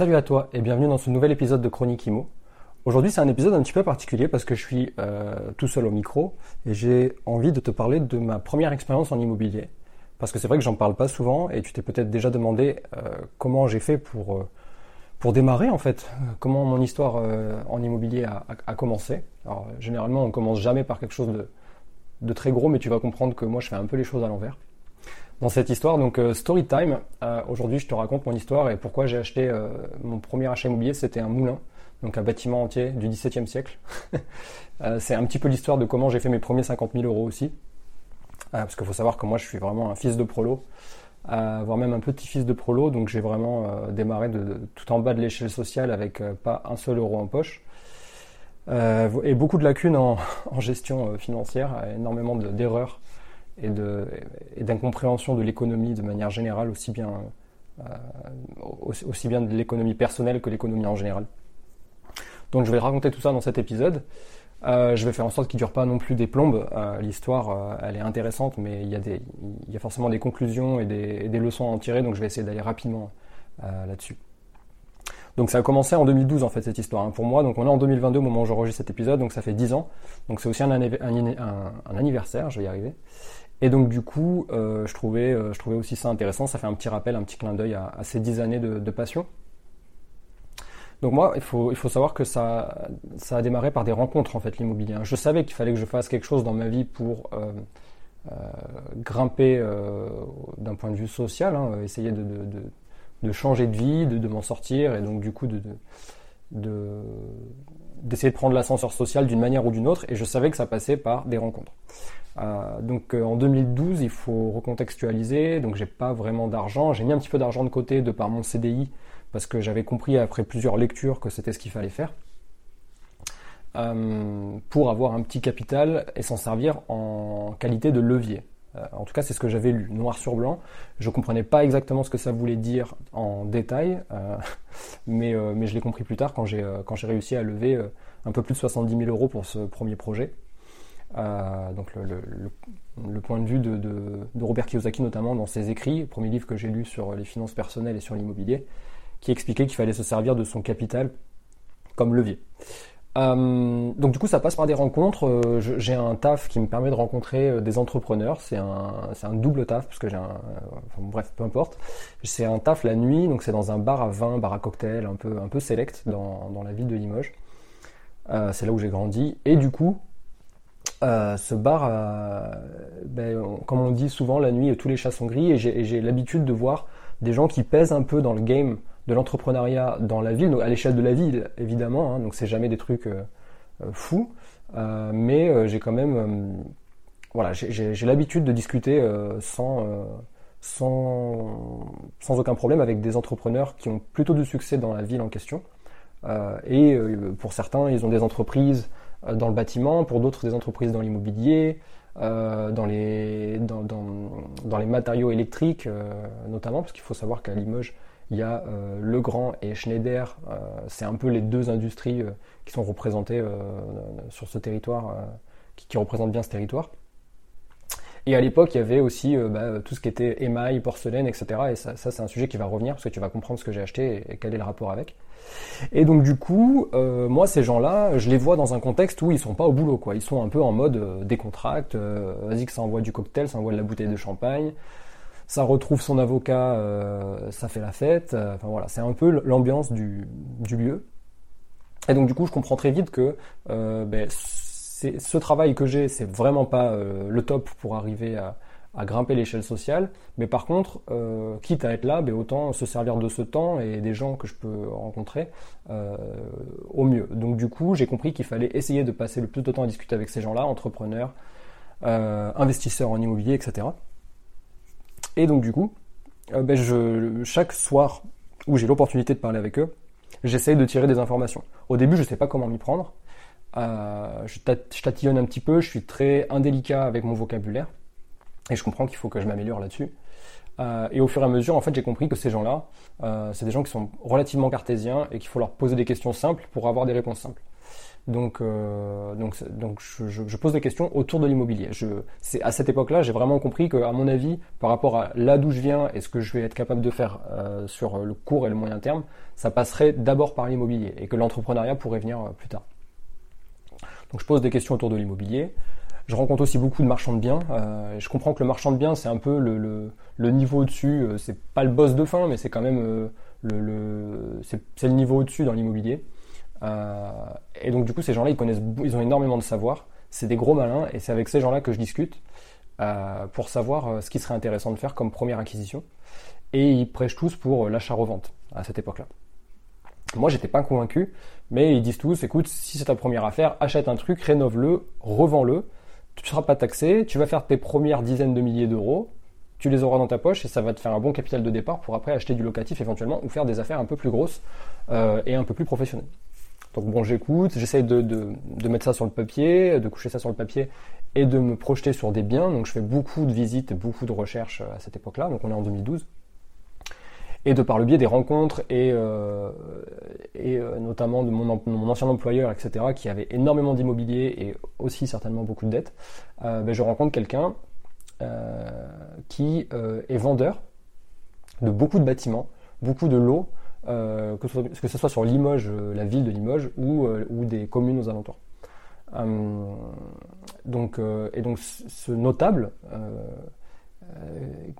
Salut à toi et bienvenue dans ce nouvel épisode de Chronique Imo. Aujourd'hui c'est un épisode un petit peu particulier parce que je suis euh, tout seul au micro et j'ai envie de te parler de ma première expérience en immobilier. Parce que c'est vrai que j'en parle pas souvent et tu t'es peut-être déjà demandé euh, comment j'ai fait pour, euh, pour démarrer en fait, comment mon histoire en immobilier a, a, commencé. Alors généralement on commence jamais par quelque chose de, de très gros mais tu vas comprendre que moi je fais un peu les choses à l'envers dans cette histoire. Donc euh, story time. Euh, aujourd'hui, je te raconte mon histoire et pourquoi j'ai acheté euh, mon premier achat immobilier. C'était un moulin, donc un bâtiment entier du XVIIe siècle. c'est un petit peu l'histoire de comment j'ai fait mes premiers 50 000 euros aussi, parce qu'il faut savoir que moi, je suis vraiment un fils de prolo. voire même un petit-fils de prolo, donc j'ai vraiment démarré tout en bas de l'échelle sociale avec pas un seul euro en poche. et beaucoup de lacunes en gestion financière, énormément d'erreurs et d'incompréhension de, l'économie de manière générale, aussi bien, euh, aussi, bien de l'économie personnelle que l'économie en général. Donc je vais raconter tout ça dans cet épisode. Euh, je vais faire en sorte qu'il ne dure pas non plus des plombes. Euh, l'histoire, elle est intéressante, mais il y, a y a forcément des conclusions et des, des, leçons à en tirer, donc je vais essayer d'aller rapidement là-dessus. Donc ça a commencé en 2012 en fait cette histoire hein, pour moi. Donc on est en 2022 au moment où j'enregistre cet épisode, donc ça fait 10 ans. Donc c'est aussi un, anniversaire, je vais y arriver. Et donc du coup, euh, je, trouvais, euh, je trouvais aussi ça intéressant, ça fait un petit rappel, un petit clin d'œil à, ces dix années de, passion. Donc moi, il faut, il faut savoir que ça, ça a démarré par des rencontres en fait l'immobilier. Je savais qu'il fallait que je fasse quelque chose dans ma vie pour euh, grimper d'un point de vue social, hein, essayer de, de, de, changer de vie, de, m'en sortir, et donc du coup de, d'essayer de prendre l'ascenseur social d'une manière ou d'une autre, et je savais que ça passait par des rencontres. Euh, donc euh, en 2012, il faut recontextualiser. Donc j'ai pas vraiment d'argent. J'ai mis un petit peu d'argent de côté de par mon CDI parce que j'avais compris après plusieurs lectures que c'était ce qu'il fallait faire euh, pour avoir un petit capital et s'en servir en qualité de levier. en tout cas, c'est ce que j'avais lu, noir sur blanc. Je comprenais pas exactement ce que ça voulait dire en détail, mais, je l'ai compris plus tard j'ai quand j'ai réussi à lever un peu plus de 70 000 euros pour ce premier projet. Euh, donc le, point de vue de, Robert Kiyosaki notamment dans ses écrits, premier livre que j'ai lu sur les finances personnelles et sur l'immobilier, qui expliquait qu'il fallait se servir de son capital comme levier. Euh, donc du coup ça passe par des rencontres. Euh, j'ai un taf qui me permet de rencontrer des entrepreneurs. C'est un, un, double taf parce que j'ai un, bref peu importe. C'est un taf la nuit, donc c'est dans un bar à vin, bar à cocktail, un peu un peu select dans, dans la ville de Limoges. c'est là où j'ai grandi et du coup euh, ce bar, euh, ben, comme on dit souvent, la nuit, tous les chats sont gris, et j'ai l'habitude de voir des gens qui pèsent un peu dans le game de l'entrepreneuriat dans la ville, donc à l'échelle de la ville, évidemment, hein, donc c'est jamais des trucs euh, fous, mais j'ai quand même, voilà, j'ai l'habitude de discuter sans, sans, sans aucun problème avec des entrepreneurs qui ont plutôt du succès dans la ville en question. et pour certains, ils ont des entreprises euh, dans le bâtiment, pour d'autres des entreprises dans l'immobilier, euh, dans, les, matériaux électriques euh, notamment, parce qu'il faut savoir qu'à Limoges, il y a euh, Legrand et Schneider, euh, c'est un peu les deux industries qui sont représentées sur ce territoire, qui, représentent bien ce territoire. Et à l'époque, il y avait aussi bah, tout ce qui était émail, porcelaine, etc. Et ça c'est un sujet qui va revenir, parce que tu vas comprendre ce que j'ai acheté et quel est le rapport avec. Et donc du coup, euh, moi ces gens-là, je les vois dans un contexte où ils sont pas au boulot, quoi. Ils sont un peu en mode euh, décontracte. Euh, vas-y que ça envoie du cocktail, ça envoie de la bouteille de champagne, ça retrouve son avocat, ça fait la fête. Enfin voilà, c'est un peu l'ambiance du, du, lieu. Et donc du coup, je comprends très vite que ben, ce travail que j'ai, c'est vraiment pas le top pour arriver à à grimper l'échelle sociale. Mais par contre, euh, quitte à être là, ben autant se servir de ce temps et des gens que je peux rencontrer euh, au mieux. Donc du coup, j'ai compris qu'il fallait essayer de passer le plus de temps à discuter avec ces gens-là, entrepreneurs, euh, investisseurs en immobilier, etc. Et donc du coup, ben chaque soir où j'ai l'opportunité de parler avec eux, j'essaye de tirer des informations. Au début, je sais pas comment m'y prendre. Je, tatillonne un petit peu, je suis très indélicat avec mon vocabulaire et je comprends qu'il faut que je m'améliore là-dessus. Euh, et au fur et à mesure, en fait, j'ai compris que ces gens-là, euh, c'est des gens qui sont relativement cartésiens et qu'il faut leur poser des questions simples pour avoir des réponses simples. Donc, euh, donc, donc je, pose des questions autour de l'immobilier. C'est à cette époque-là, j'ai vraiment compris que, à mon avis, par rapport à là d'où je viens et ce que je vais être capable de faire sur le court et le moyen terme, ça passerait d'abord par l'immobilier et que l'entrepreneuriat pourrait venir plus tard. Donc, je pose des questions autour de l'immobilier. Je rencontre aussi beaucoup de marchands de biens. Euh, je comprends que le marchand de biens, c'est un peu le, niveau au-dessus. Euh, c'est pas le boss de fin, mais c'est quand même euh, le, c'est, le niveau au-dessus dans l'immobilier. Et donc du coup, ces gens-là, ils connaissent, ils ont énormément de savoir. C'est des gros malins, et c'est avec ces gens-là que je discute pour savoir ce qui serait intéressant de faire comme première acquisition. Et ils prêchent tous pour l'achat-revente à cette époque-là. Moi, j'étais pas convaincu, mais ils disent tous, écoute, si c'est ta première affaire, achète un truc, rénove-le, revends-le tu ne seras pas taxé, tu vas faire tes premières dizaines de milliers d'euros, tu les auras dans ta poche et ça va te faire un bon capital de départ pour après acheter du locatif éventuellement ou faire des affaires un peu plus grosses euh, et un peu plus professionnelles. Donc bon, j'écoute, j'essaye de, de, de, mettre ça sur le papier, de coucher ça sur le papier et de me projeter sur des biens. Donc je fais beaucoup de visites, beaucoup de recherches à cette époque-là. Donc on est en 2012 et de par le biais des rencontres et, euh, et euh, notamment de mon, mon, ancien employeur, etc., qui avait énormément d'immobilier et aussi certainement beaucoup de dettes, euh, ben je rencontre quelqu'un euh, qui euh, est vendeur de beaucoup de bâtiments, beaucoup de lots, que ce, soit, que, ce soit, sur Limoges, la ville de Limoges, ou, ou des communes aux alentours. donc, et donc ce notable euh,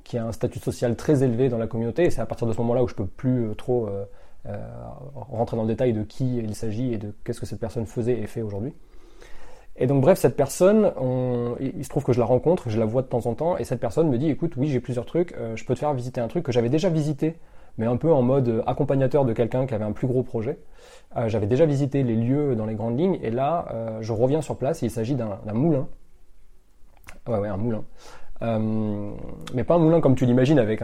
qui a un statut social très élevé dans la communauté. Et c'est à partir de ce moment-là où je peux plus euh, trop euh, rentrer dans le détail de qui il s'agit et de qu'est-ce que cette personne faisait et fait aujourd'hui. Et donc bref, cette personne, on, il se trouve que je la rencontre, je la vois de temps en temps, et cette personne me dit, écoute, oui, j'ai plusieurs trucs, je peux te faire visiter un truc que j'avais déjà visité, mais un peu en mode accompagnateur de quelqu'un qui avait un plus gros projet. Euh, j'avais déjà visité les lieux dans les grandes lignes, et là, euh, je reviens sur place, et il s'agit d'un moulin. Ouais, ouais, un moulin. Euh, mais pas un moulin comme tu l'imagines avec,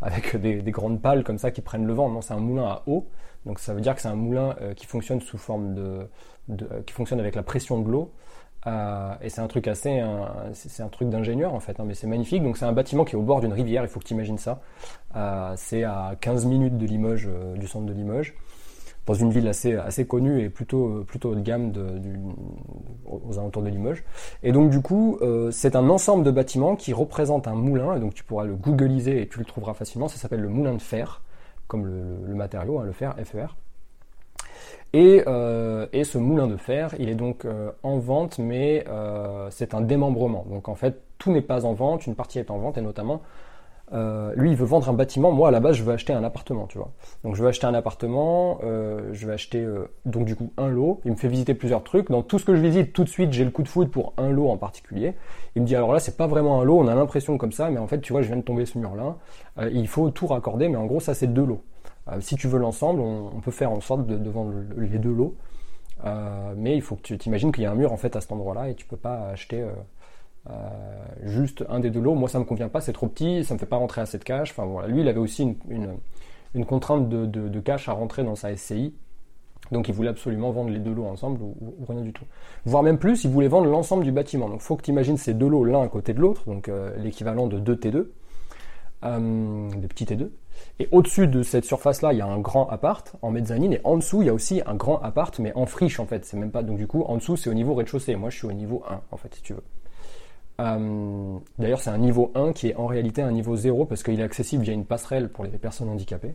avec des, des, grandes pales comme ça qui prennent le vent. Non, c'est un moulin à eau. Donc ça veut dire que c'est un moulin euh, qui fonctionne sous forme de, euh, qui fonctionne avec la pression de l'eau. Et c'est un truc assez, c'est un truc d'ingénieur en fait, hein, mais c'est magnifique. Donc c'est un bâtiment qui est au bord d'une rivière. Il faut que tu imagines ça. C'est à 15 minutes de Limoges, du centre de Limoges dans une ville assez, connue et plutôt, plutôt haut de gamme du, aux alentours de Limoges. Et donc du coup, euh, c'est un ensemble de bâtiments qui représente un moulin, et donc tu pourras le googliser et tu le trouveras facilement, ça s'appelle le moulin de fer, comme le, matériau, hein, le fer, FER. Et, euh, et, ce moulin de fer, il est donc euh, en vente, mais euh, c'est un démembrement. Donc en fait, tout n'est pas en vente, une partie est en vente, et notamment euh, lui, il veut vendre un bâtiment. Moi, à la base, je veux acheter un appartement, tu vois. Donc, je veux acheter un appartement. Euh, je vais acheter euh, donc du coup un lot. Il me fait visiter plusieurs trucs. Dans tout ce que je visite, tout de suite, j'ai le coup de foudre pour un lot en particulier. Il me dit alors là, c'est pas vraiment un lot. On a l'impression comme ça, mais en fait, tu vois, je viens de tomber ce mur-là. Il faut tout raccorder, mais en gros, ça c'est deux lots. Si tu veux l'ensemble, on, peut faire en sorte de, vendre les deux lots. mais il faut que tu t'imagines qu'il y a un mur en fait à cet endroit-là et tu peux pas acheter juste un des deux lots, moi ça me convient pas, c'est trop petit, ça me fait pas rentrer assez de cash. Enfin voilà, lui il avait aussi une, contrainte de, de, cash à rentrer dans sa SCI. Donc il voulait absolument vendre les deux lots ensemble ou, ou rien du tout. Voire même plus, il voulait vendre l'ensemble du bâtiment. Donc faut que tu imagines ces deux lots l'un à côté de l'autre, donc euh, l'équivalent de deux T2, euh, des petits T2. Et au-dessus de cette surface-là, il y a un grand appart en mezzanine, et en dessous, il y a aussi un grand appart, mais en friche en fait. C'est même pas donc du coup en dessous, c'est au niveau rez-de-chaussée. Moi, je suis au niveau 1 en fait, si tu veux. Euh, D'ailleurs, c'est un niveau 1 qui est en réalité un niveau 0 parce qu'il est accessible via une passerelle pour les personnes handicapées.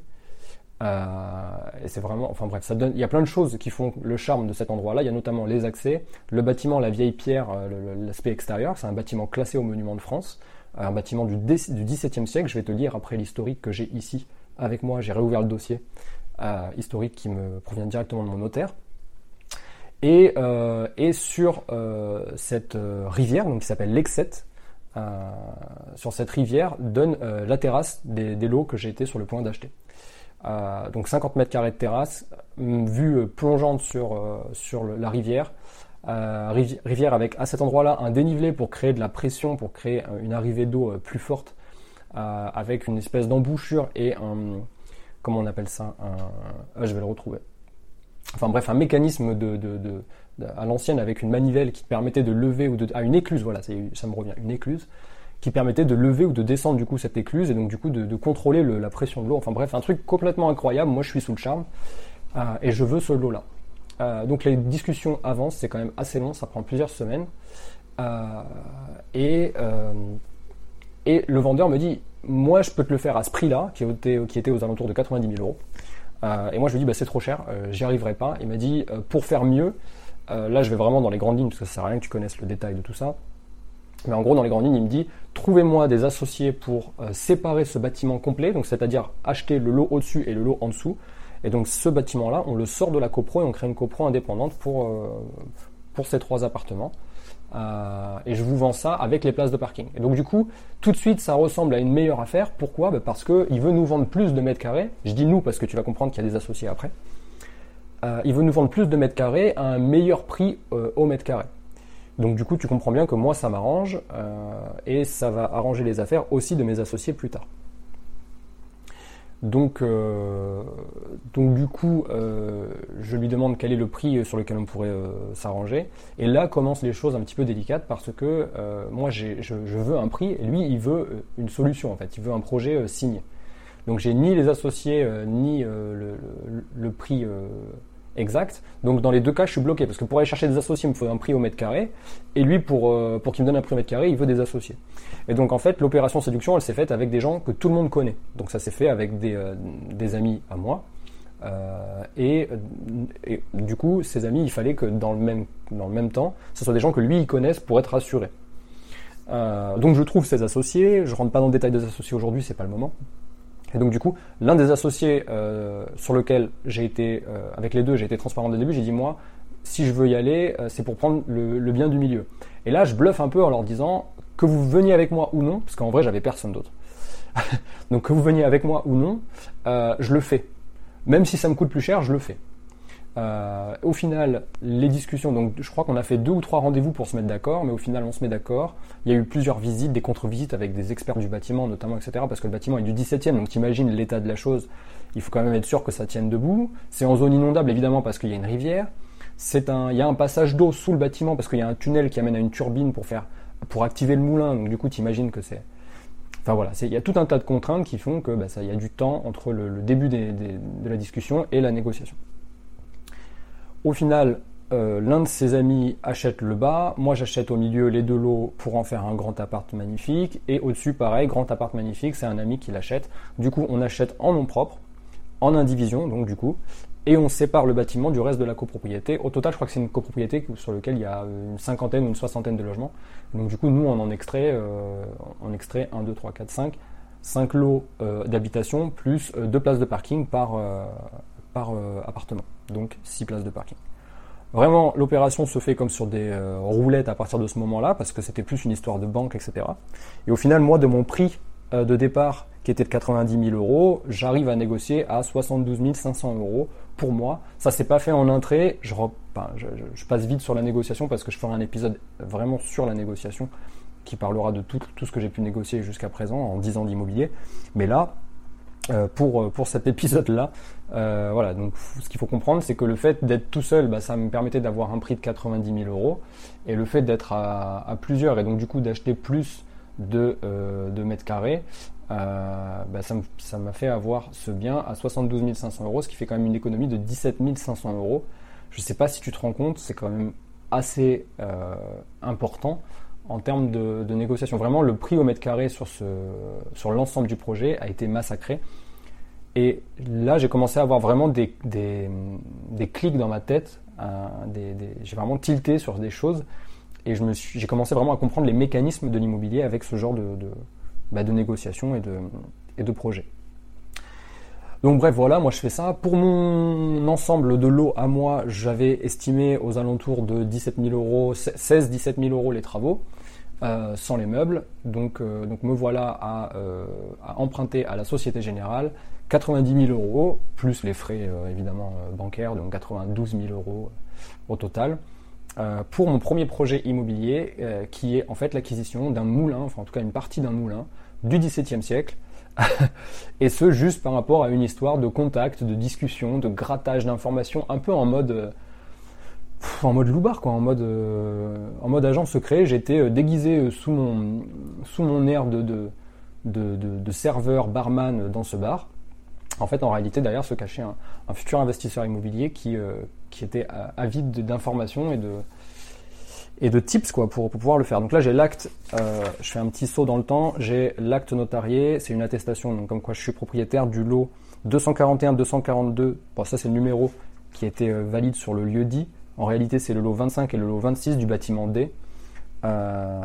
Euh, et c'est vraiment, enfin bref, il y a plein de choses qui font le charme de cet endroit-là. Il y a notamment les accès, le bâtiment, la vieille pierre, euh, l'aspect extérieur. C'est un bâtiment classé au monument de France, un bâtiment du, XVIIe siècle. Je vais te lire après l'historique que j'ai ici avec moi. J'ai réouvert le dossier historique qui me provient directement de mon notaire. Et, euh, et sur euh, cette euh, rivière, donc qui s'appelle l'Exette, euh, sur cette rivière donne euh, la terrasse des, des, lots que j'ai été sur le point d'acheter. donc 50 mètres carrés de terrasse, vue plongeante sur, sur la rivière, rivière avec à cet endroit-là un dénivelé pour créer de la pression, pour créer une arrivée d'eau plus forte, avec une espèce d'embouchure et un, comment on appelle ça un, Je vais le retrouver. Enfin bref, un mécanisme à l'ancienne avec une manivelle qui permettait de lever ou de... Ah, une écluse, voilà, ça me revient, une écluse qui permettait de lever ou de descendre du coup cette écluse et donc du coup de, contrôler la pression de l'eau. Enfin bref, un truc complètement incroyable. Moi, je suis sous le charme euh, et je veux ce lot-là. Euh, donc les discussions avancent, c'est quand même assez long, ça prend plusieurs semaines. Euh, et, le vendeur me dit, moi, je peux te le faire à ce prix-là, qui, qui, était aux alentours de 90 000 euros. Et moi, je lui dis, bah, c'est trop cher, j'y arriverai pas. Il m'a dit, pour faire mieux, là, je vais vraiment dans les grandes lignes, parce que ça sert à rien que tu connaisses le détail de tout ça. Mais en gros, dans les grandes lignes, il me dit trouvez-moi des associés pour euh, séparer ce bâtiment complet, donc c'est-à-dire acheter le lot au-dessus et le lot en dessous. Et donc ce bâtiment-là, on le sort de la copro et on crée une copro indépendante euh, pour ces trois appartements. Euh, et je vous vends ça avec les places de parking. Et donc du coup, tout de suite, ça ressemble à une meilleure affaire. Pourquoi? Ben, Parce qu'il veut nous vendre plus de mètres carrés. Je dis nous parce que tu vas comprendre qu'il y a des associés après. il veut nous vendre plus de mètres carrés à un meilleur prix au mètre carré. Donc du coup, tu comprends bien que moi, ça m'arrange euh, et ça va arranger les affaires aussi de mes associés plus tard. Donc, euh, donc du coup, euh, je lui demande quel est le prix sur lequel on pourrait s'arranger. Et là commencent les choses un petit peu délicates parce que moi, je, je, veux un prix et lui, il veut une solution en fait. Il veut un projet signé. Donc j'ai ni les associés ni le, le, prix exact. Donc dans les deux cas, je suis bloqué parce que pour aller chercher des associés, il me faut un prix au mètre carré, et lui pour euh, pour qu'il me donne un prix au mètre carré, il veut des associés. Et donc en fait, l'opération séduction, elle s'est faite avec des gens que tout le monde connaît. Donc ça s'est fait avec des, euh, des amis à moi. Euh, et, du coup, ces amis, il fallait que dans le même dans le même temps, ce soit des gens que lui il connaisse pour être rassuré. donc je trouve ces associés. Je rentre pas dans le détail des associés aujourd'hui, c'est pas le moment. Et donc du coup, l'un des associés euh, sur lequel j'ai été, euh, avec les deux, j'ai été transparent dès le début, j'ai dit moi, si je veux y aller, euh, c'est pour prendre le, bien du milieu. Et là, je bluffe un peu en leur disant que vous veniez avec moi ou non, parce qu'en vrai, j'avais personne d'autre. donc que vous veniez avec moi ou non, je le fais. Même si ça me coûte plus cher, je le fais. Euh, au final, les discussions, donc je crois qu'on a fait deux ou trois rendez-vous pour se mettre d'accord, mais au final on se met d'accord. Il y a eu plusieurs visites, des contre-visites avec des experts du bâtiment notamment, etc. Parce que le bâtiment est du 17e, donc t'imagines l'état de la chose. Il faut quand même être sûr que ça tienne debout. C'est en zone inondable évidemment parce qu'il y a une rivière. C'est un, il y a un passage d'eau sous le bâtiment parce qu'il y a un tunnel qui amène à une turbine pour faire, pour activer le moulin. Donc du coup t'imagines que c'est, Enfin voilà, il y a tout un tas de contraintes qui font que bah, y a du temps entre le, début de la discussion et la négociation. Au final, euh, l'un de ses amis achète le bas, moi j'achète au milieu les deux lots pour en faire un grand appart magnifique, et au-dessus pareil, grand appart magnifique, c'est un ami qui l'achète. Du coup, on achète en nom propre, en indivision, donc du coup, et on sépare le bâtiment du reste de la copropriété. Au total, je crois que c'est une copropriété sur laquelle il y a une cinquantaine ou une soixantaine de logements. Donc du coup, nous, on en extrait, euh, on extrait 1, 2, 3, 4, 5, 5 lots euh, d'habitation plus deux places de parking par, par appartement, donc 6 places de parking. Vraiment, l'opération se fait comme sur des euh, roulettes à partir de ce moment-là, parce que c'était plus une histoire de banque, etc. Et au final, moi, de mon prix euh, de départ, qui était de 90 000 euros, j'arrive à négocier à 72 500 euros pour moi. Ça s'est pas fait en entrée. Je, je, passe vite sur la négociation parce que je ferai un épisode vraiment sur la négociation qui parlera de tout, tout ce que j'ai pu négocier jusqu'à présent en 10 ans d'immobilier. Mais là, pour, euh, pour cet épisode-là. Euh, voilà, donc ce qu'il faut comprendre, c'est que le fait d'être tout seul, bah, ça me permettait d'avoir un prix de 90 000 euros. Et le fait d'être à, à, plusieurs et donc du coup d'acheter plus de, de mètres carrés, bah, ça m'a fait avoir ce bien à 72 500 euros, ce qui fait quand même une économie de 17 500 euros. Je ne sais pas si tu te rends compte, c'est quand même assez important en termes de, négociation. Vraiment, le prix au mètre carré sur, l'ensemble du projet a été massacré. Et là, j'ai commencé à avoir vraiment des, des, clics dans ma tête. j'ai vraiment tilté sur des choses. Et j'ai commencé vraiment à comprendre les mécanismes de l'immobilier avec ce genre de, de, bah, de négociation et de, et projet. Donc bref, voilà, moi je fais ça. Pour mon ensemble de lots à moi, j'avais estimé aux alentours de 17 000 euros, 16-17 000 euros les travaux. Euh, sans les meubles. Donc, euh, me voilà euh, à, emprunter à la Société Générale 90 000 euros, plus les frais évidemment bancaires, donc 92 000 euros au total, pour mon premier projet immobilier qui est en fait l'acquisition d'un moulin, enfin en tout cas une partie d'un moulin du XVIIe siècle, et ce juste par rapport à une histoire de contact, de discussion, de grattage d'informations, un peu en mode euh, en mode loupard en mode euh, en mode agent secret. J'étais euh, déguisé sous mon sous mon air de de, de, serveur barman dans ce bar. En fait, en réalité, derrière se cachait un, un futur investisseur immobilier qui qui était avide d'informations et de et de tips quoi pour, pouvoir le faire. Donc là j'ai l'acte, euh, je fais un petit saut dans le temps, j'ai l'acte notarié, c'est une attestation donc comme quoi je suis propriétaire du lot 241-242, bon ça c'est le numéro qui était euh, valide sur le lieu dit, en réalité c'est le lot 25 et le lot 26 du bâtiment D. Euh,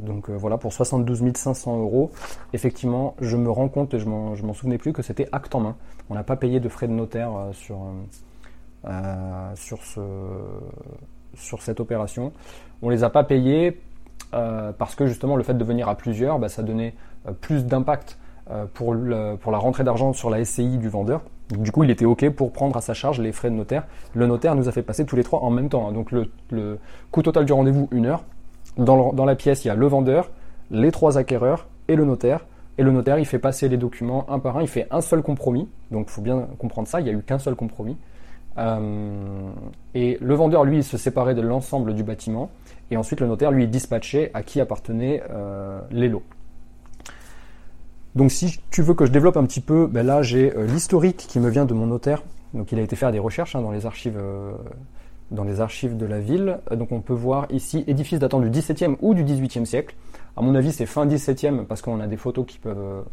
donc voilà pour 72 500 euros. Effectivement, je me rends compte et je m'en souvenais plus que c'était acte en main. On n'a pas payé de frais de notaire sur sur ce sur cette opération. On les a pas payés euh, parce que justement le fait de venir à plusieurs, bah, ça donnait euh, plus d'impact euh, pour, pour la rentrée d'argent sur la SCI du vendeur. du coup, il était OK pour prendre à sa charge les frais de notaire. Le notaire nous a fait passer tous les trois en même temps. Hein. Donc le, le, coût total du rendez-vous, une heure. Dans, dans la pièce, il y a le vendeur, les trois acquéreurs et le notaire. Et le notaire, il fait passer les documents un par un, il fait un seul compromis. Donc il faut bien comprendre ça, il n'y a eu qu'un seul compromis. Euh, et le vendeur, lui, se séparait de l'ensemble du bâtiment. Et ensuite, le notaire, lui, dispatchait à qui appartenaient euh, les lots. Donc, si tu veux que je développe un petit peu, ben là, j'ai euh, l'historique qui me vient de mon notaire. Donc, il a été faire des recherches hein, dans les archives. dans les archives de la ville. Donc on peut voir ici édifice datant du 17e ou du 18e siècle. À mon avis, c'est fin 17e parce qu'on a des photos qui peuvent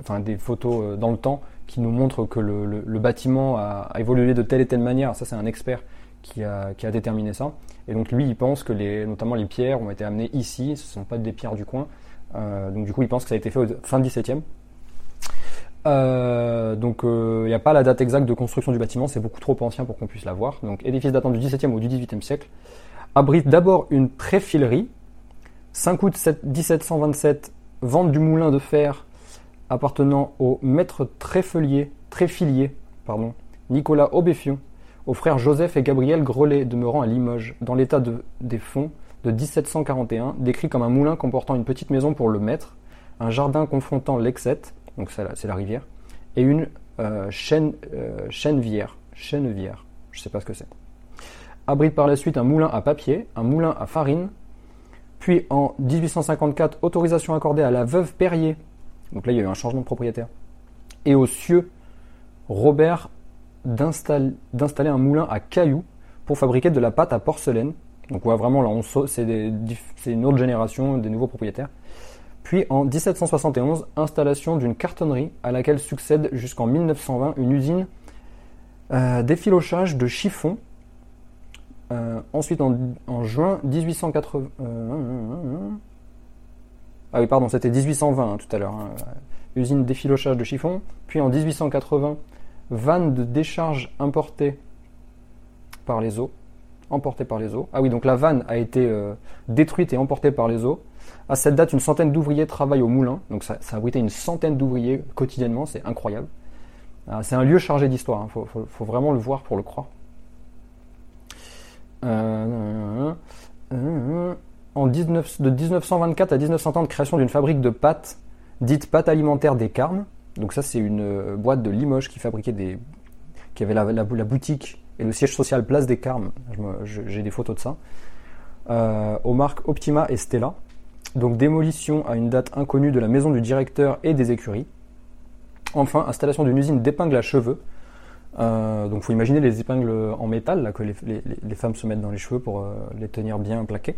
enfin des photos euh, dans le temps qui nous montrent que le, bâtiment a, évolué de telle et telle manière. Ça, c'est un expert qui a, qui a, déterminé ça. Et donc lui, il pense que les, notamment les pierres ont été amenées ici, ce ne sont pas des pierres du coin. Euh, donc du coup, il pense que ça a été fait fin 17e. Euh, donc il n'y a pas la date exacte de construction du bâtiment, c'est beaucoup trop ancien pour qu'on puisse la voir. Donc édifice datant du 17e ou du 18e siècle, abrite d'abord une tréfilerie. 5 août 1727, vente du moulin de fer appartenant au maître tréfelier, tréfilier pardon, Nicolas Aubéfion, aux frères Joseph et Gabriel Grelet demeurant à Limoges, dans l'état de, des fonds de 1741, décrit comme un moulin comportant une petite maison pour le maître, un jardin confrontant l'Exette, donc c'est la, rivière, et une euh, euh, je ne sais pas ce que c'est. Abrite par la suite un moulin à papier, un moulin à farine, puis en 1854, autorisation accordée à la veuve Perrier. Donc là, il y a eu un changement de propriétaire. Et au cieux Robert d'installer un moulin à cailloux pour fabriquer de la pâte à porcelaine. Donc ouais, vraiment là, c'est une autre génération des nouveaux propriétaires. Puis en 1771, installation d'une cartonnerie à laquelle succède jusqu'en 1920 une usine euh, d'effilochage de chiffon euh, ensuite, en, juin 1880. Euh, ah oui, pardon, c'était 1820 hein, tout à l'heure. Hein, usine d'effilochage de chiffon. Puis en 1880, vanne de décharge importée par les eaux. Emportée par les eaux. Ah oui, donc la vanne a été euh, détruite et emportée par les eaux. À cette date, une centaine d'ouvriers travaillent au moulin. Donc ça, ça a abrité une centaine d'ouvriers quotidiennement. C'est incroyable. Ah, c'est un lieu chargé d'histoire. Il hein. faut vraiment le voir pour le croire. Euh, en 19, de 1924 à 1930, création d'une fabrique de pâtes, dite pâte alimentaire des Carmes. Donc ça, c'est une euh, boîte de Limoges qui fabriquait des, qui avait la, la, boutique et le siège social Place des Carmes. J'ai des photos de ça. Euh, aux marques Optima et Stella. Donc démolition à une date inconnue de la maison du directeur et des écuries. Enfin, installation d'une usine d'épingles à cheveux euh, donc, faut imaginer les épingles en métal là, que les, les, femmes se mettent dans les cheveux pour euh, les tenir bien plaqués.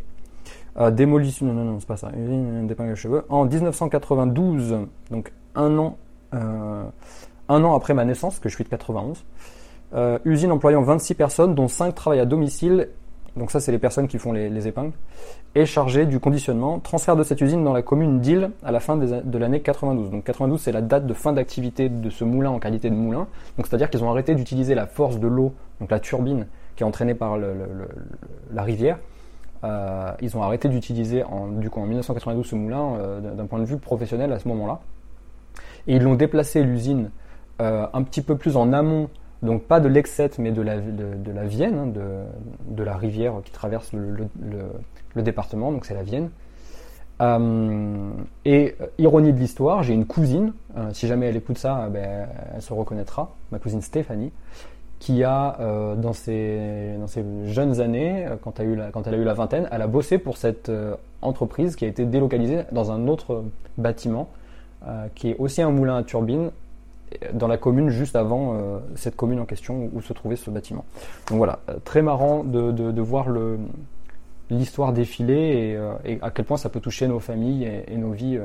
Euh, démolition, non, non, non, c'est pas ça. Usine d'épingles à cheveux. En 1992, donc un an, euh, un an après ma naissance, que je suis de 91, usine employant 26 personnes, dont 5 travaillent à domicile donc ça c'est les personnes qui font les, épingles, est chargé du conditionnement, transfert de cette usine dans la commune d'Île à la fin de l'année 92. Donc 92 c'est la date de fin d'activité de ce moulin en qualité de moulin, donc c'est-à-dire qu'ils ont arrêté d'utiliser la force de l'eau, donc la turbine qui est entraînée par la rivière, euh, ils ont arrêté d'utiliser en, du coup en 1992 ce moulin euh, d'un point de vue professionnel à ce moment-là. Et ils l'ont déplacé l'usine euh, un petit peu plus en amont donc pas de l'Exet, mais de la, de, la Vienne, hein, de, la rivière qui traverse le, département, donc c'est la Vienne. et ironie de l'histoire, j'ai une cousine, si jamais elle écoute ça, ben, elle se reconnaîtra, ma cousine Stéphanie, qui a, euh, dans, ses, dans jeunes années, euh, quand, elle a eu la, vingtaine, elle a bossé pour cette euh, entreprise qui a été délocalisée dans un autre bâtiment, qui est aussi un moulin à turbine, dans la commune juste avant cette commune en question où se trouvait ce bâtiment. Donc voilà, très marrant de, de, voir l'histoire défiler et, et, à quel point ça peut toucher nos familles et, nos vies.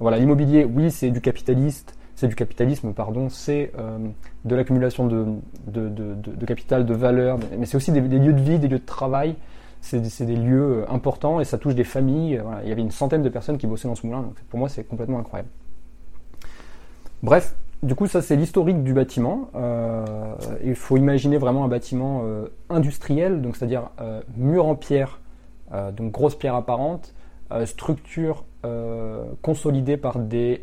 Voilà, l'immobilier, oui, c'est du capitaliste, c'est du capitalisme, pardon, c'est euh, de l'accumulation de, de, de, capital, de valeur, mais c'est aussi des, lieux de vie, des lieux de travail. C'est des lieux euh, importants et ça touche des familles. Voilà. Il y avait une centaine de personnes qui bossaient dans ce moulin, donc pour moi c'est complètement incroyable. Bref, du coup ça c'est l'historique du bâtiment. Euh, il faut imaginer vraiment un bâtiment euh, industriel, donc c'est-à-dire euh, mur en pierre, donc grosse pierre apparente, structure consolidée par des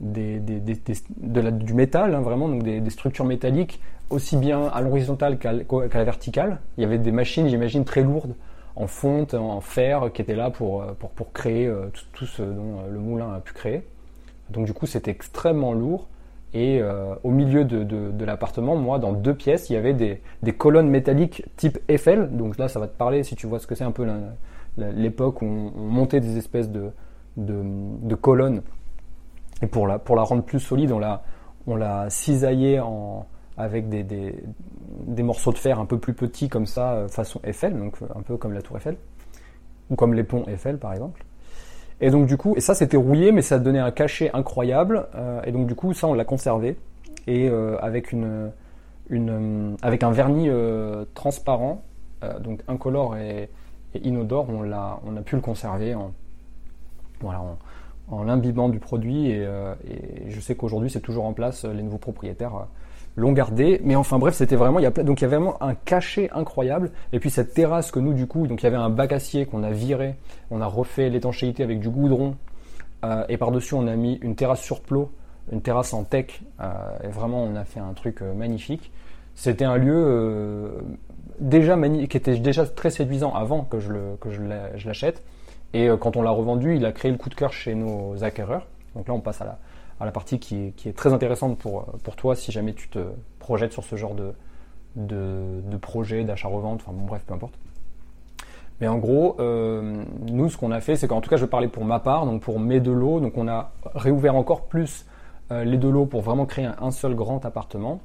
du métal, hein, vraiment, donc des, structures métalliques, aussi bien à l'horizontale qu'à la verticale. Il y avait des machines, j'imagine, très lourdes, en fonte, en fer, qui étaient là pour, créer tout, ce dont le moulin a pu créer. Donc du coup, c'était extrêmement lourd. Et euh, au milieu de, l'appartement, moi, dans deux pièces, il y avait des, colonnes métalliques type Eiffel. Donc là, ça va te parler si tu vois ce que c'est un peu l'époque où on, on, montait des espèces de, colonnes et pour la, rendre plus solide, on l'a, on l'a cisaillé en, avec des, des, des, morceaux de fer un peu plus petits comme ça, euh, façon Eiffel, donc euh, un peu comme la tour Eiffel, ou comme les ponts Eiffel par exemple. Et donc du coup, et ça c'était rouillé, mais ça donnait un cachet incroyable. Euh, et donc du coup, ça on l'a conservé. Et euh, avec une, une, avec un vernis euh, transparent, donc incolore et, inodore, on l'a, on a pu le conserver en, voilà, en, l'imbibant du produit. Euh, et, je sais qu'aujourd'hui c'est toujours en place, les nouveaux propriétaires euh, l'ont gardé. Mais enfin bref, c'était vraiment, il y a, donc il y avait vraiment un cachet incroyable. Et puis cette terrasse que nous du coup, donc il y avait un bac acier qu'on a viré, on a refait l'étanchéité avec du goudron euh, et par-dessus on a mis une terrasse sur plot, une terrasse en tech. et vraiment on a fait un truc magnifique. C'était un lieu déjà qui était déjà très séduisant avant que je le que je l'achète. Et euh, quand on l'a revendu, il a créé le coup de cœur chez nos acquéreurs. Donc là, on passe à la, à la partie qui est, très intéressante pour, toi si jamais tu te projettes sur ce genre de, projet, d'achat-revente, enfin bon, bref, peu importe. Mais en gros, euh, nous, ce qu'on a fait, c'est qu'en tout cas, je vais parler pour ma part, donc pour mes deux lots. Donc on a réouvert encore plus euh, les deux lots pour vraiment créer un, seul grand appartement.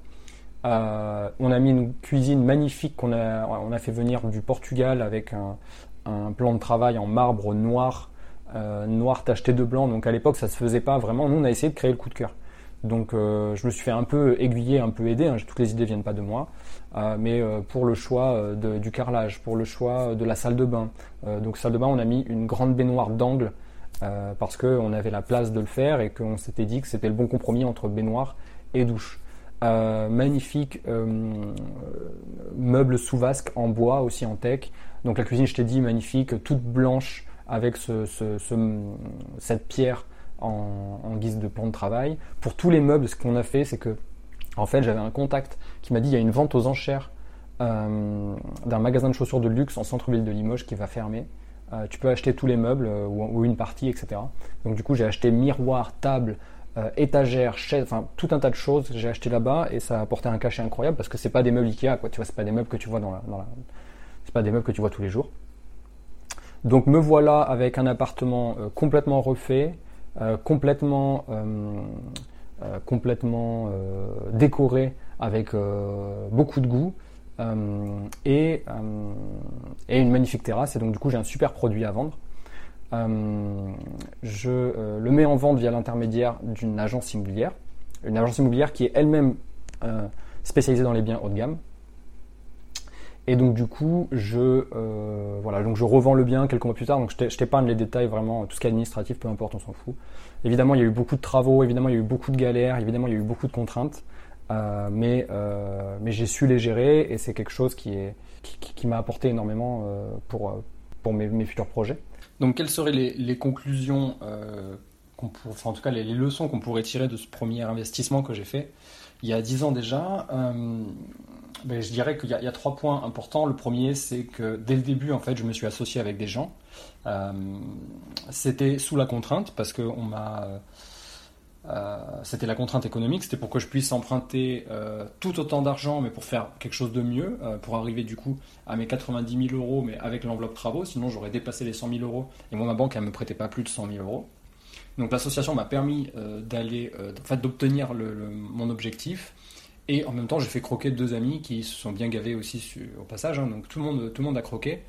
Euh, on a mis une cuisine magnifique qu'on a, fait venir du Portugal avec un plan de travail en marbre noir, euh, noir tacheté de blanc. Donc à l'époque, ça se faisait pas vraiment. Nous, on a essayé de créer le coup de cœur. Donc euh, je me suis fait un peu aiguiller, un peu aider. Hein. Toutes les idées viennent pas de moi, euh, mais pour le choix du carrelage, pour le choix de la salle de bain. Donc salle de bain, on a mis une grande baignoire d'angle parce qu'on avait la place de le faire et qu'on s'était dit que c'était le bon compromis entre baignoire et douche. magnifique meuble sous vasque en bois aussi en tech donc la cuisine, je t'ai dit, magnifique, toute blanche avec ce, ce, ce, cette pierre en, guise de plan de travail. Pour tous les meubles, ce qu'on a fait, c'est que, en fait, j'avais un contact qui m'a dit il y a une vente aux enchères euh, d'un magasin de chaussures de luxe en centre-ville de Limoges qui va fermer. Euh, tu peux acheter tous les meubles euh, ou, une partie, etc. Donc du coup, j'ai acheté miroir, table, étagère, chaise, enfin tout un tas de choses. J'ai acheté là-bas et ça a apporté un cachet incroyable parce que c'est pas des meubles Ikea, quoi. Tu vois, c'est pas des meubles que tu vois dans la, pas des meubles que tu vois tous les jours. Donc me voilà avec un appartement euh, complètement refait, euh, complètement, euh, décoré avec beaucoup de goût et, et, une magnifique terrasse. Et donc du coup j'ai un super produit à vendre. je le mets en vente via l'intermédiaire d'une agence immobilière, une agence immobilière qui est elle-même spécialisée dans les biens haut de gamme. Et donc du coup, je euh, voilà, donc je revends le bien quelques mois plus tard. Donc je t'épargne les détails vraiment, tout ce qui est administratif, peu importe, on s'en fout. Évidemment, il y a eu beaucoup de travaux, évidemment, il y a eu beaucoup de galères, évidemment, il y a eu beaucoup de contraintes, euh, mais euh, mais j'ai su les gérer et c'est quelque chose qui est qui, m'a apporté énormément pour pour mes, futurs projets. Donc quelles seraient les, conclusions qu'on pour, enfin en tout cas les, les leçons qu'on pourrait tirer de ce premier investissement que j'ai fait il y a dix ans déjà Je dirais qu'il y, a trois points importants. Le premier, c'est que dès le début, en fait, je me suis associé avec des gens. Euh, c'était sous la contrainte parce qu'on m'a. Euh, c'était la contrainte économique, c'était pour que je puisse emprunter euh, tout autant d'argent, mais pour faire quelque chose de mieux, euh, pour arriver du coup à mes 90 000 euros, mais avec l'enveloppe travaux, sinon j'aurais dépassé les 100 000 euros, et moi ma banque elle me prêtait pas plus de 100 000 euros. Donc l'association m'a permis euh, d'aller, en d'obtenir mon objectif, et en même temps, j'ai fait croquer deux amis qui se sont bien gavés aussi au passage. Hein, donc tout le monde, tout le monde a croqué.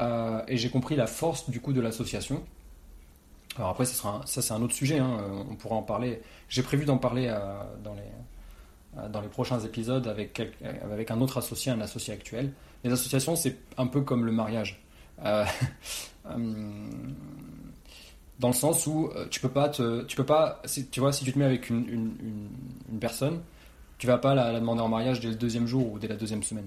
Euh, et j'ai compris la force du coup de l'association. Alors après, ça, c'est un autre sujet. Hein, on pourra en parler. J'ai prévu d'en parler euh, dans les euh, dans les prochains épisodes avec avec un autre associé, un associé actuel. Les associations, c'est un peu comme le mariage. Euh, dans le sens où tu peux pas te, tu peux pas, tu vois, si tu te mets avec une, une personne, tu vas pas la, demander en mariage dès le deuxième jour ou dès la deuxième semaine.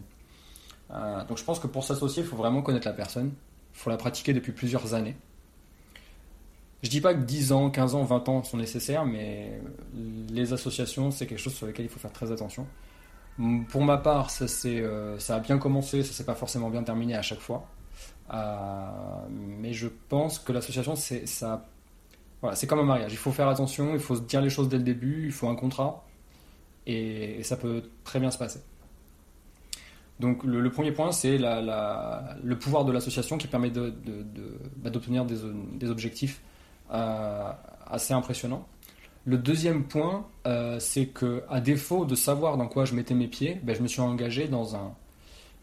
Euh, donc je pense que pour s'associer, il faut vraiment connaître la personne. Il faut la pratiquer depuis plusieurs années. Je dis pas que 10 ans, 15 ans, 20 ans sont nécessaires, mais les associations, c'est quelque chose sur lequel il faut faire très attention. Pour ma part, ça, euh, ça a bien commencé, ça s'est pas forcément bien terminé à chaque fois. Euh, mais je pense que l'association, c'est. Voilà, c'est comme un mariage. Il faut faire attention, il faut se dire les choses dès le début, il faut un contrat et, ça peut très bien se passer. Donc le, premier point, c'est le pouvoir de l'association qui permet d'obtenir bah, des, des, objectifs euh, assez impressionnants. Le deuxième point, euh, c'est que à défaut de savoir dans quoi je mettais mes pieds, ben, je me suis engagé dans un,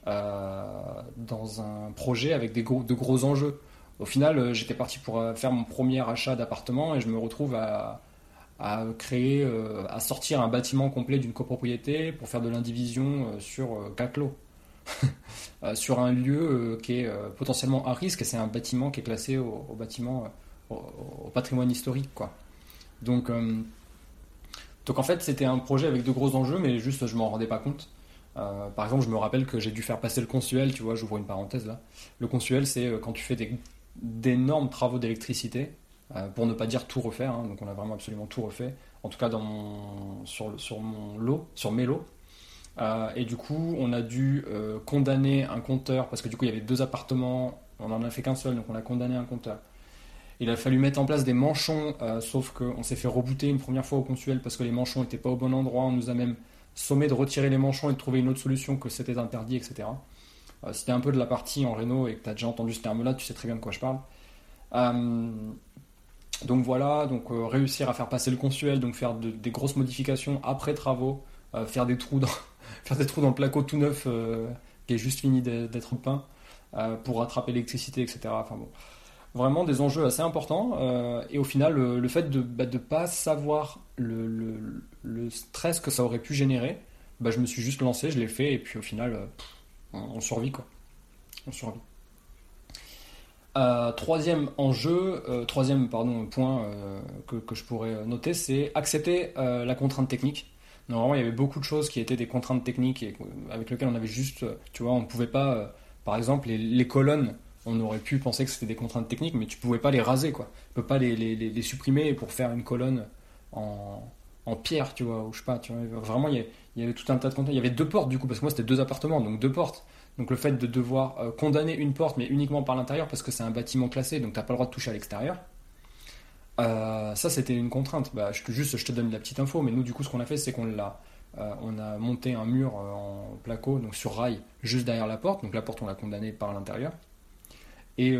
euh, projet avec de gros enjeux. Au final, j'étais parti pour faire mon premier achat d'appartement et je me retrouve à, à créer, euh, à sortir un bâtiment complet d'une copropriété pour faire de l'indivision euh, sur euh, quatre lots. sur un lieu qui est potentiellement à risque et c'est un bâtiment qui est classé au, bâtiment au, patrimoine historique quoi. Donc donc en fait c'était un projet avec de gros enjeux mais juste je m'en rendais pas compte. Par exemple je me rappelle que j'ai dû faire passer le consuel, tu vois, j'ouvre une parenthèse là. Le consuel c'est quand tu fais d'énormes travaux d'électricité pour ne pas dire tout refaire. Hein, donc on a vraiment absolument tout refait. En tout cas dans mon, sur, mon lot, sur mes lots. Euh, et du coup, on a dû euh, condamner un compteur parce que du coup, il y avait deux appartements. On n'en a fait qu'un seul, donc on a condamné un compteur. Il a fallu mettre en place des manchons, euh, sauf qu'on s'est fait rebooter une première fois au consuel parce que les manchons n'étaient pas au bon endroit. On nous a même sommé de retirer les manchons et de trouver une autre solution que c'était interdit, etc. Euh, c'était un peu de la partie en Renault et que tu as déjà entendu ce terme-là, tu sais très bien de quoi je parle. Donc voilà, donc euh, réussir à faire passer le consuel, donc faire de, des grosses modifications après travaux, euh, faire des trous dans faire des trous dans le placo tout neuf euh, qui est juste fini d'être peint pour rattraper l'électricité, etc. Enfin vraiment des enjeux assez importants. Et au final, le, fait de ne bah, pas savoir le, stress que ça aurait pu générer, bah, je me suis juste lancé, je l'ai fait, et puis au final, on survit quoi. On survit. Euh, troisième enjeu, euh, troisième pardon, point euh, que, que, je pourrais noter, c'est accepter la contrainte technique. Normalement, il y avait beaucoup de choses qui étaient des contraintes techniques et avec lesquelles on avait juste, tu vois, on pouvait pas, par exemple, les, colonnes, on aurait pu penser que c'était des contraintes techniques, mais tu pouvais pas les raser, quoi. Tu peux pas les, les, les, supprimer pour faire une colonne en, en pierre, tu vois, ou je sais pas, tu vois. Vraiment, il y, avait, il y avait tout un tas de contraintes. Il y avait deux portes, du coup, parce que moi, c'était deux appartements, donc deux portes. Donc le fait de devoir euh, condamner une porte, mais uniquement par l'intérieur, parce que c'est un bâtiment classé, donc tu n'as pas le droit de toucher à l'extérieur, euh, ça c'était une contrainte. Bah, je te, juste, je te donne la petite info, mais nous du coup ce qu'on a fait, c'est qu'on l'a, euh, on a monté un mur en placo, donc sur rail, juste derrière la porte. Donc la porte on l'a condamnée par l'intérieur. Et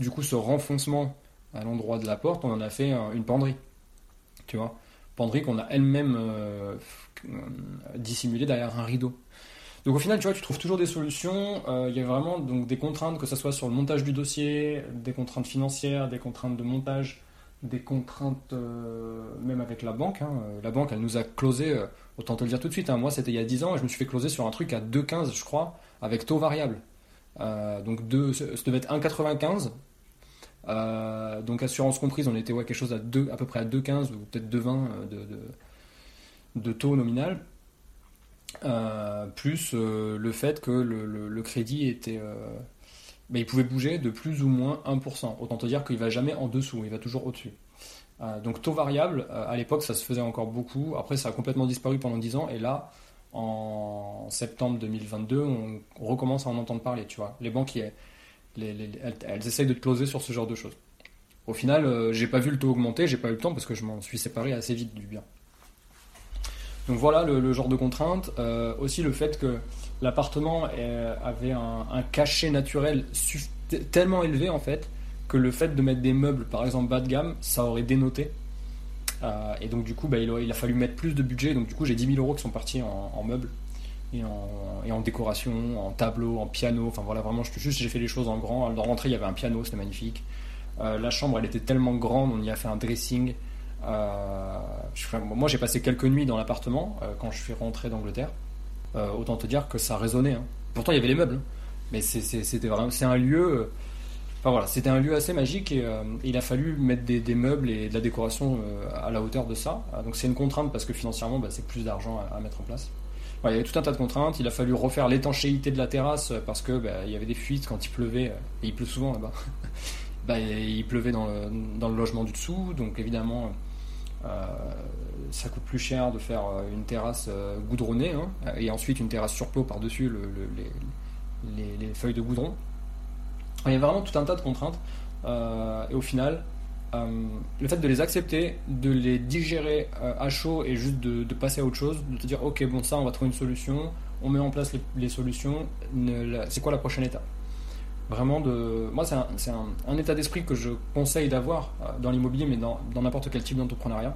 du coup ce renfoncement à l'endroit de la porte, on en a fait une penderie. Tu vois, penderie qu'on a elle-même dissimulée derrière un rideau. Donc au final, tu vois, tu trouves toujours des solutions. Euh, il y a vraiment donc des contraintes, que ce soit sur le montage du dossier, des contraintes financières, des contraintes de montage, des contraintes euh, même avec la banque. Hein. La banque, elle nous a closé, euh, autant te le dire tout de suite. Hein. Moi, c'était il y a 10 ans et je me suis fait closer sur un truc à 2,15, je crois, avec taux variable. Donc deux, ça devait être 1,95. Euh, donc assurance comprise, on était ouais, quelque chose à, 2, à peu près à 2,15 ou peut-être 2,20 de, de, de taux nominal. Euh, plus euh, le fait que le, crédit était, euh, bah, il pouvait bouger de plus ou moins 1%. Autant te dire qu'il va jamais en dessous, il va toujours au-dessus. Euh, donc taux variable, à l'époque ça se faisait encore beaucoup. Après ça a complètement disparu pendant 10 ans et là, en septembre 2022, on, recommence à en entendre parler, tu vois. Les banques, elles, elles, essayent de te closer sur ce genre de choses. Au final, j'ai pas vu le taux augmenter, j'ai pas eu le temps parce que je m'en suis séparé assez vite du bien. Donc voilà le, genre de contrainte. Euh, aussi le fait que l'appartement avait un, cachet naturel tellement élevé en fait que le fait de mettre des meubles, par exemple bas de gamme, ça aurait dénoté. Euh, et donc du coup, bah, il, a, fallu mettre plus de budget. Donc du coup, j'ai 10 000 euros qui sont partis en, meubles et en, décoration, en tableau, en piano. Enfin voilà, vraiment, je, juste j'ai fait les choses en grand. Dans rentrée, il y avait un piano, c'était magnifique. Euh, la chambre, elle était tellement grande, on y a fait un dressing. Euh, moi, j'ai passé quelques nuits dans l'appartement quand je suis rentré d'Angleterre. autant te dire que ça résonnait. Hein. Pourtant, il y avait les meubles, hein. mais c'était vraiment, c'est un lieu voilà, c'était un lieu assez magique et euh, il a fallu mettre des, meubles et de la décoration euh, à la hauteur de ça. Euh, donc c'est une contrainte parce que financièrement, bah, c'est plus d'argent à, mettre en place. il y avait tout un tas de contraintes. Il a fallu refaire l'étanchéité de la terrasse parce que bah, il y avait des fuites quand il pleuvait. Et il pleut souvent là-bas. bah, il pleuvait dans le, logement du dessous, donc évidemment. Ça coûte plus cher de faire une terrasse goudronnée hein, et ensuite une terrasse sur par-dessus les, feuilles de goudron. Il y a vraiment tout un tas de contraintes. Euh, et au final, euh, le fait de les accepter, de les digérer euh, à chaud et juste de, passer à autre chose, de te dire ok bon ça on va trouver une solution, on met en place les, solutions, c'est quoi la prochaine étape? Vraiment de, moi c'est un, état d'esprit que je conseille d'avoir dans l'immobilier mais dans n'importe quel type d'entrepreneuriat,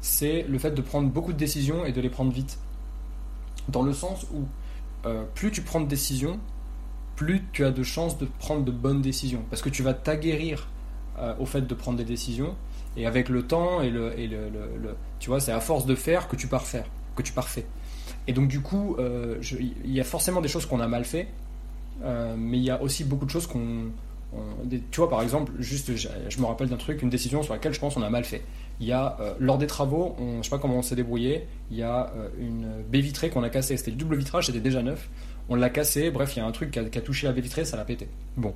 c'est le fait de prendre beaucoup de décisions et de les prendre vite. Dans le sens où plus tu prends de décisions, plus tu as de chances de prendre de bonnes décisions. Parce que tu vas t'aguerrir euh, au fait de prendre des décisions. Et avec le temps, et le, tu vois, c'est à force de faire que tu parfais. Que tu parfais. Et donc, du coup, euh, il y a forcément des choses qu'on a mal fait. Euh, mais il y a aussi beaucoup de choses qu'on. tu vois, par exemple, juste, je, me rappelle d'un truc, une décision sur laquelle je pense qu'on a mal fait. Il y a, lors des travaux, on, je sais pas comment on s'est débrouillé, il y a une baie vitrée qu'on a cassée. C'était le double vitrage, c'était déjà neuf on l'a cassé, bref, il y a un truc qui a, touché la baie vitrée, ça l'a pété. Bon.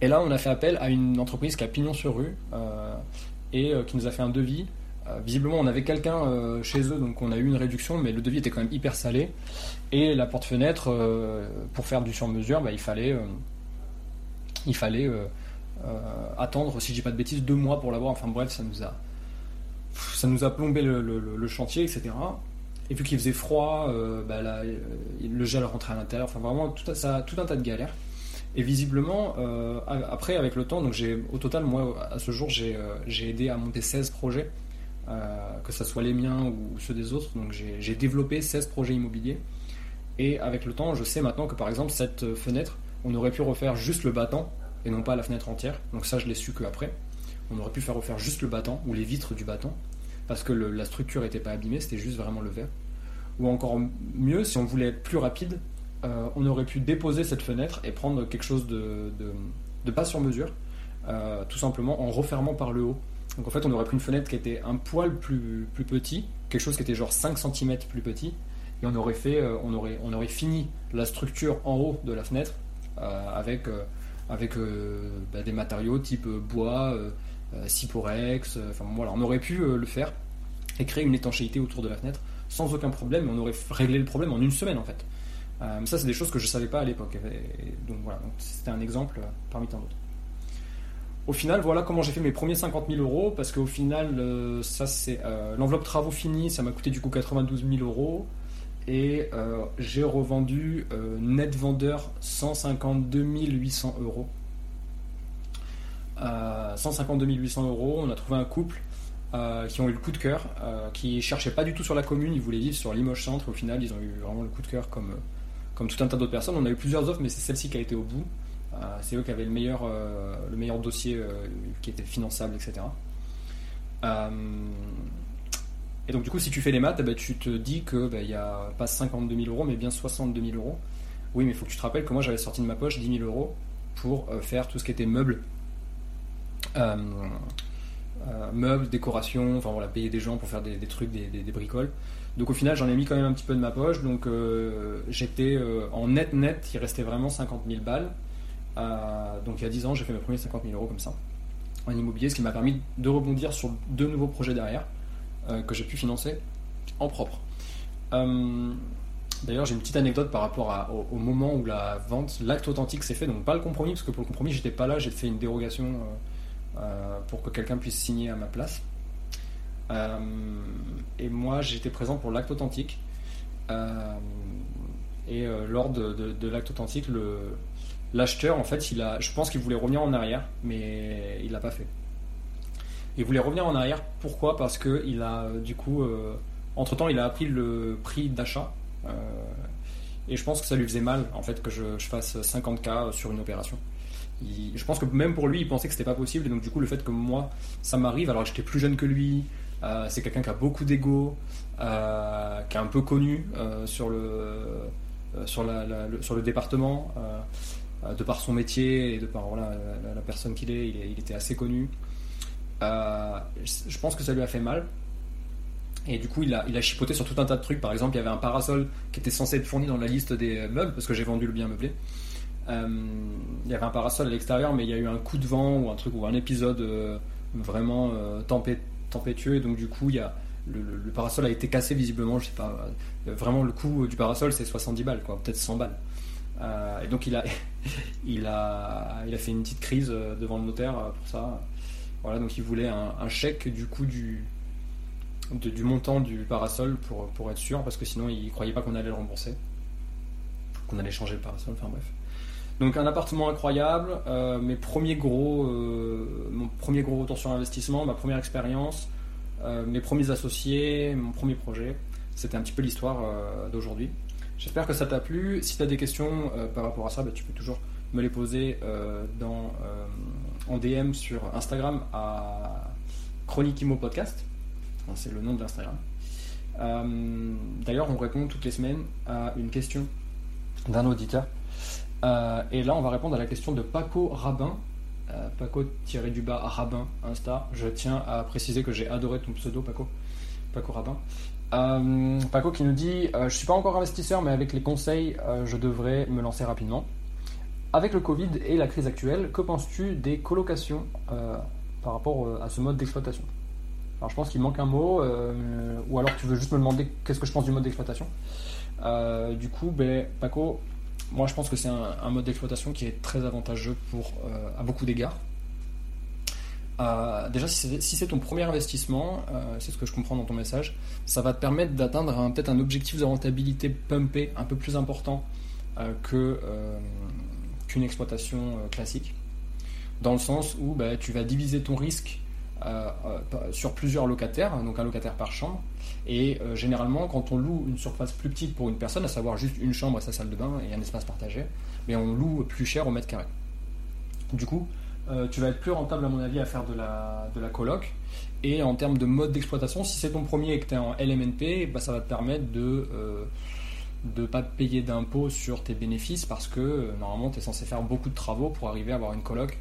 Et là, on a fait appel à une entreprise qui a pignon sur rue euh, et euh, qui nous a fait un devis. Euh, visiblement, on avait quelqu'un chez eux, donc on a eu une réduction, mais le devis était quand même hyper salé. Et la porte-fenêtre, pour faire du sur-mesure, bah, il fallait, il fallait attendre, si je dis pas de bêtises, deux mois pour l'avoir. Enfin bref, ça nous a, ça nous a plombé le chantier, etc. Et vu qu'il faisait froid, euh, bah, euh, le gel rentrait à l'intérieur. Enfin, vraiment, tout, un tas de galères. Et visiblement, euh, après, avec le temps, donc au total, moi, à ce jour, j'ai, aidé à monter 16 projets, que ce soit les miens ou ceux des autres. Donc j'ai, développé 16 projets immobiliers. Et avec le temps, je sais maintenant que par exemple, cette fenêtre, on aurait pu refaire juste le battant et non pas la fenêtre entière. Donc ça, je l'ai su que après. On aurait pu faire refaire juste le battant ou les vitres du battant parce que la structure n'était pas abîmée, c'était juste vraiment le verre. Ou encore mieux, si on voulait être plus rapide, euh, on aurait pu déposer cette fenêtre et prendre quelque chose de, pas sur mesure, euh, tout simplement en refermant par le haut. Donc en fait, on aurait pris une fenêtre qui était un poil plus, plus petit, quelque chose qui était genre 5 cm plus petit, et on aurait, fait, euh, on aurait, fini la structure en haut de la fenêtre avec, avec bah, des matériaux type bois, Cyporex, enfin voilà, on aurait pu le faire et créer une étanchéité autour de la fenêtre sans aucun problème, on aurait réglé le problème en une semaine en fait. Euh, ça, c'est des choses que je ne savais pas à l'époque. Donc voilà, c'était un exemple euh, parmi tant d'autres. Au final, voilà comment j'ai fait mes premiers 50 000 euros, parce qu'au final, euh, ça c'est l'enveloppe travaux finie, ça m'a coûté du coup 92 000 euros, et j'ai revendu net vendeur 152 800 euros. 152 800 euros, on a trouvé un couple euh, qui ont eu le coup de cœur, euh, qui cherchaient pas du tout sur la commune, ils voulaient vivre sur Limoges Centre. Au final, ils ont eu vraiment le coup de cœur comme, comme tout un tas d'autres personnes. On a eu plusieurs offres, mais c'est celle-ci qui a été au bout. Euh, c'est eux qui avaient le meilleur, le meilleur dossier qui était finançable, etc. et donc, du coup, si tu fais les maths, eh ben, tu te dis qu'il bah, n'y a pas 52 000 euros, mais bien 62 000 euros. Oui, mais il faut que tu te rappelles que moi, j'avais sorti de ma poche 10 000 euros pour faire tout ce qui était meubles. Euh, meubles, décorations, enfin voilà, payer des gens pour faire des, trucs, des, bricoles. Donc au final, j'en ai mis quand même un petit peu de ma poche. Donc euh, j'étais euh, en net net, il restait vraiment 50 000 balles. donc il y a 10 ans, j'ai fait mes premiers 50 000 euros comme ça en immobilier, ce qui m'a permis de rebondir sur deux nouveaux projets derrière que j'ai pu financer en propre. D'ailleurs, j'ai une petite anecdote par rapport au, moment où la vente, l'acte authentique s'est fait, donc pas le compromis, parce que pour le compromis, j'étais pas là, j'ai fait une dérogation euh, euh, pour que quelqu'un puisse signer à ma place. Euh, et moi, j'étais présent pour l'acte authentique. et lors de, l'acte authentique, l'acheteur, en fait, il a, je pense qu'il voulait revenir en arrière, mais il l'a pas fait. Il voulait revenir en arrière, pourquoi? Parce que il a, du coup, entre temps, il a appris le prix d'achat euh, et je pense que ça lui faisait mal en fait que je, fasse 50K sur une opération. je pense que même pour lui, il pensait que c'était pas possible. Et donc, du coup, le fait que moi, ça m'arrive alors que j'étais plus jeune que lui, euh, c'est quelqu'un qui a beaucoup d'ego, euh, qui est un peu connu sur, le, sur, le, sur le département, de par son métier et de par voilà, la, personne qu'il est, il, était assez connu. Je pense que ça lui a fait mal. Et du coup, il a, chipoté sur tout un tas de trucs. Par exemple, il y avait un parasol qui était censé être fourni dans la liste des meubles, parce que j'ai vendu le bien meublé. Euh, il y avait un parasol à l'extérieur, mais il y a eu un coup de vent ou un truc ou un épisode euh, vraiment euh, tempétueux. Et donc, du coup, le, parasol a été cassé visiblement. Je sais pas. vraiment, le coût du parasol, c'est 70 balles, quoi, peut-être 100 balles. et donc, il a fait une petite crise devant le notaire pour ça. Voilà, donc il voulait un, chèque du coup du, du montant du parasol pour, pour être sûr, parce que sinon il croyait pas qu'on allait le rembourser, qu'on allait changer le parasol, enfin bref. Donc un appartement incroyable, euh, mes premiers gros, euh, mon premier gros retour sur investissement, ma première expérience, euh, mes premiers associés, mon premier projet. C'était un petit peu l'histoire d'aujourd'hui. J'espère que ça t'a plu. Si tu as des questions par rapport à ça, bah, tu peux toujours me les poser dans, en DM sur Instagram à Chronique Imo Podcast c'est le nom de l'Instagram. Euh, d'ailleurs, on répond toutes les semaines à une question d'un auditeur. Euh, et là, on va répondre à la question de Paco Rabin. Euh, Paco-du-bas Rabin, Insta. Je tiens à préciser que j'ai adoré ton pseudo, Paco. Paco Rabin. Paco qui nous dit Je suis pas encore investisseur, mais avec les conseils, je devrais me lancer rapidement. Avec le Covid et la crise actuelle, que penses-tu des colocations par rapport à ce mode d'exploitation? Alors je pense qu'il manque un mot, euh, ou alors tu veux juste me demander qu'est-ce que je pense du mode d'exploitation? Euh, du coup, ben, Paco, moi je pense que c'est un, mode d'exploitation qui est très avantageux pour, euh, à beaucoup d'égards. déjà, si c'est ton premier investissement, c'est ce que je comprends dans ton message, ça va te permettre d'atteindre peut-être un objectif de rentabilité pumpé un peu plus important que qu'une exploitation classique. Dans le sens où ben, tu vas diviser ton risque euh, euh, sur plusieurs locataires, donc un locataire par chambre. Et euh, généralement, quand on loue une surface plus petite pour une personne, à savoir juste une chambre et sa salle de bain et un espace partagé, mais on loue plus cher au mètre carré. Du coup, tu vas être plus rentable à mon avis à faire de la, de la coloc. Et en termes de mode d'exploitation, si c'est ton premier et que tu es en LMNP, bah, ça va te permettre de ne pas payer d'impôts sur tes bénéfices parce que normalement tu es censé faire beaucoup de travaux pour arriver à avoir une coloc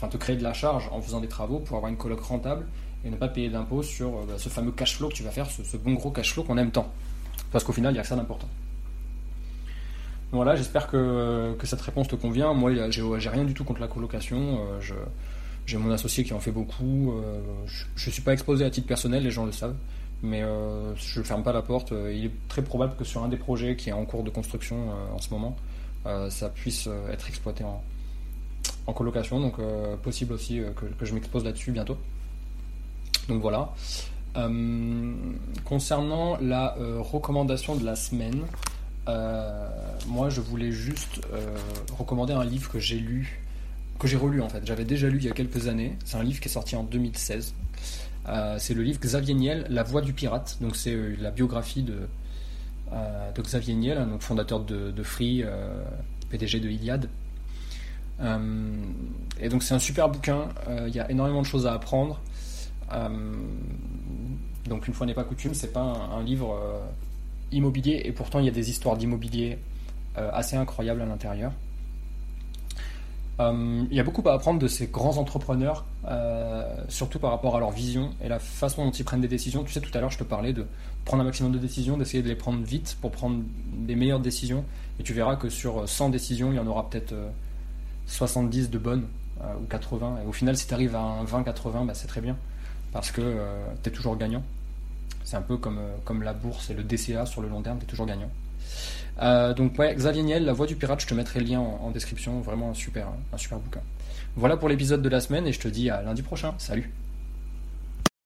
enfin te créer de la charge en faisant des travaux pour avoir une coloc rentable et ne pas payer d'impôts sur euh, bah, ce fameux cash flow que tu vas faire, ce, bon gros cash flow qu'on aime tant. Parce qu'au final, il y a que ça d'important. Voilà, j'espère que, cette réponse te convient. Moi, j'ai rien du tout contre la colocation. Euh, j'ai mon associé qui en fait beaucoup. Euh, je ne suis pas exposé à titre personnel, les gens le savent. Mais je ne ferme pas la porte. Il est très probable que sur un des projets qui est en cours de construction en ce moment, ça puisse être exploité en, en colocation, donc euh, possible aussi euh, que, je m'expose là-dessus bientôt. Donc voilà. Euh, concernant la recommandation de la semaine, moi je voulais juste recommander un livre que j'ai lu, que j'ai relu en fait. J'avais déjà lu il y a quelques années. C'est un livre qui est sorti en 2016. C'est le livre Xavier Niel, La voix du pirate. Donc c'est la biographie de, de Xavier Niel, donc fondateur de, Free, PDG de Iliad. Euh, et donc c'est un super bouquin, euh, il y a énormément de choses à apprendre. Euh, donc une fois n'est pas coutume, c'est pas un, livre immobilier et pourtant il y a des histoires d'immobilier assez incroyables à l'intérieur. Il y a beaucoup à apprendre de ces grands entrepreneurs, surtout par rapport à leur vision et la façon dont ils prennent des décisions. Tu sais, tout à l'heure, je te parlais de prendre un maximum de décisions, d'essayer de les prendre vite pour prendre des meilleures décisions. Et tu verras que sur 100 décisions, il y en aura peut-être 70 de bonnes euh, ou 80. Et au final, si tu arrives à un 20-80, bah, c'est très bien parce que euh, tu es toujours gagnant. C'est un peu comme, euh, comme la bourse et le DCA sur le long terme, tu es toujours gagnant. Euh, donc ouais, Xavier Niel, La Voix du Pirate, je te mettrai le lien en, description, vraiment super, un super bouquin. Voilà pour l'épisode de la semaine et je te dis à lundi prochain. Salut